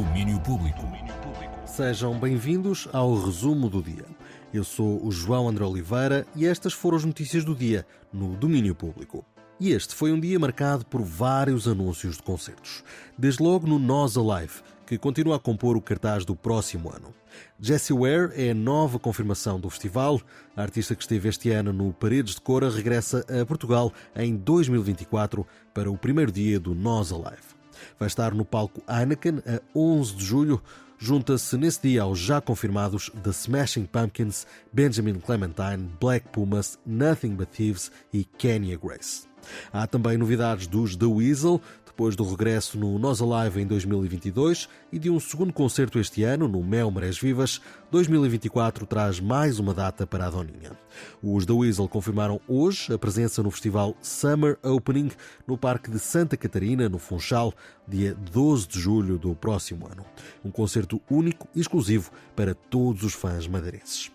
Domínio Público. Sejam bem-vindos ao resumo do dia. Eu sou o João André Oliveira e estas foram as notícias do dia no Domínio Público. E este foi um dia marcado por vários anúncios de concertos. Desde logo no Nós Alive, que continua a compor o cartaz do próximo ano. Jessie Ware é a nova confirmação do festival. A artista que esteve este ano no Paredes de Cora regressa a Portugal em 2024 para o primeiro dia do Nós Alive. Vai estar no palco Heineken a 11 de julho. Junta-se nesse dia aos já confirmados The Smashing Pumpkins, Benjamin Clementine, Black Pumas, Nothing But Thieves e Kenya Grace. Há também novidades dos The Weasel, depois do regresso no Nós Alive em 2022 e de um segundo concerto este ano no Mel Marés Vivas, 2024 traz mais uma data para a Doninha. Os The Weasel confirmaram hoje a presença no festival Summer Opening no Parque de Santa Catarina, no Funchal, dia 12 de julho do próximo ano. Um concerto único e exclusivo para todos os fãs madeirenses.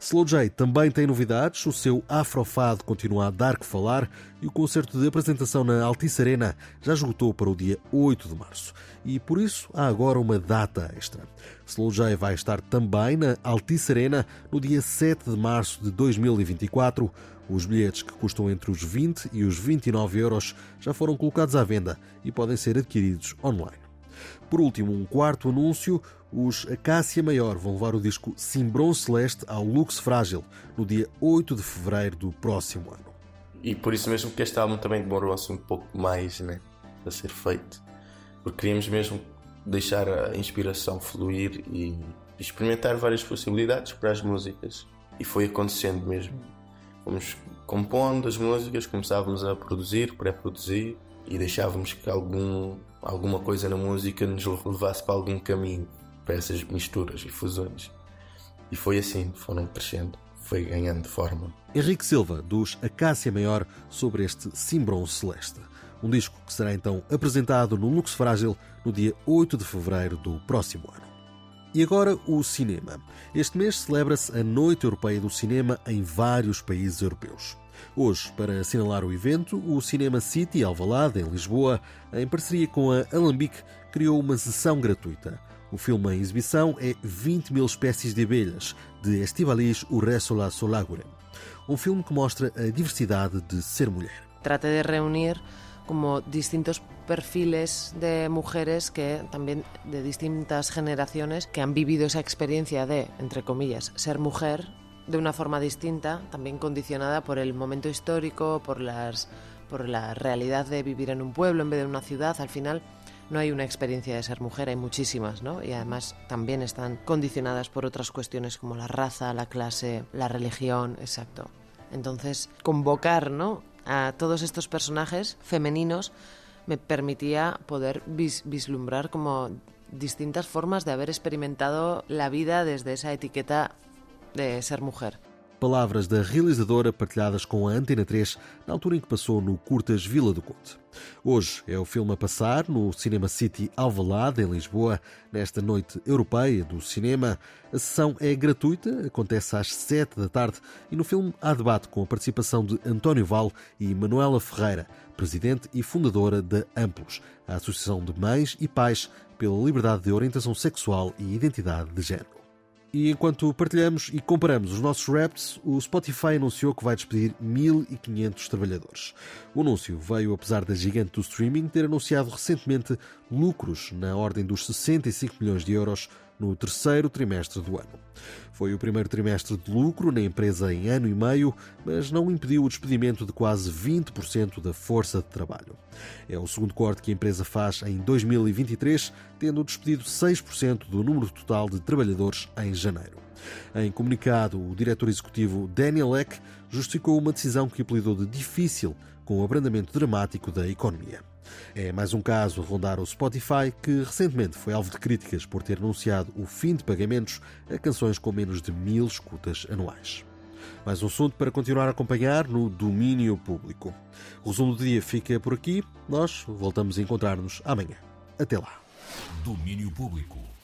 Slow J também tem novidades, o seu afrofado continua a dar que falar e o concerto de apresentação na Altice Arena já esgotou para o dia 8 de março. E por isso há agora uma data extra. Slow J vai estar também na Altice Arena no dia 7 de março de 2024. Os bilhetes que custam entre os 20 e os 29 euros já foram colocados à venda e podem ser adquiridos online. Por último, um quarto anúncio: os Acácia Maior vão levar o disco Cimbron Celeste ao Lux Frágil no dia 8 de fevereiro do próximo ano. E por isso mesmo que este álbum também demorou-se um pouco mais né, a ser feito, porque queríamos mesmo deixar a inspiração fluir e experimentar várias possibilidades para as músicas. E foi acontecendo mesmo. Fomos compondo as músicas, começávamos a produzir, pré-produzir e deixávamos que algum, alguma coisa na música nos levasse para algum caminho, para essas misturas e fusões. E foi assim, foram crescendo, foi ganhando forma. Henrique Silva, dos Acácia Maior, sobre este Cimbron Celeste. Um disco que será então apresentado no Lux Frágil no dia 8 de fevereiro do próximo ano. E agora o cinema. Este mês celebra-se a Noite Europeia do Cinema em vários países europeus. Hoje, para assinalar o evento, o Cinema City Alvalade, em Lisboa, em parceria com a Alambique, criou uma sessão gratuita. O filme em exibição é 20 mil espécies de abelhas, de Estivalis Urresola Solagure. Um filme que mostra a diversidade de ser mulher. Trata de reunir como distintos perfiles de mujeres que también de distintas generaciones que han vivido esa experiencia de, entre comillas, ser mujer de una forma distinta, también condicionada por el momento histórico, por las por la realidad de vivir en un pueblo en vez de una ciudad, al final no hay una experiencia de ser mujer, hay muchísimas, ¿no? Y además también están condicionadas por otras cuestiones como la raza, la clase, la religión, exacto. Entonces, convocar, ¿no? a todos estos personajes femeninos me permitía poder vislumbrar como distintas formas de haber experimentado la vida desde esa etiqueta de ser mujer. Palavras da realizadora partilhadas com a Antena 3 na altura em que passou no Curtas Vila do Conde. Hoje é o filme a passar no Cinema City Alvalade, em Lisboa, nesta noite europeia do cinema. A sessão é gratuita, acontece às 7 da tarde e no filme há debate com a participação de António Val e Manuela Ferreira, presidente e fundadora da Amplos, a Associação de Mães e Pais pela Liberdade de Orientação Sexual e Identidade de Género. E enquanto partilhamos e comparamos os nossos raps, o Spotify anunciou que vai despedir 1.500 trabalhadores. O anúncio veio apesar da gigante do streaming ter anunciado recentemente lucros na ordem dos 65 milhões de euros no terceiro trimestre do ano. Foi o primeiro trimestre de lucro na empresa em ano e meio, mas não impediu o despedimento de quase 20% da força de trabalho. É o segundo corte que a empresa faz em 2023, tendo despedido 6% do número total de trabalhadores em janeiro. Em comunicado, o diretor executivo Daniel Eck justificou uma decisão que apelidou de difícil com o abrandamento dramático da economia. É mais um caso a rondar o Spotify, que recentemente foi alvo de críticas por ter anunciado o fim de pagamentos a canções com menos de mil escutas anuais. Mais um assunto para continuar a acompanhar no domínio público. O resumo do dia fica por aqui. Nós voltamos a encontrar-nos amanhã. Até lá. Domínio Público.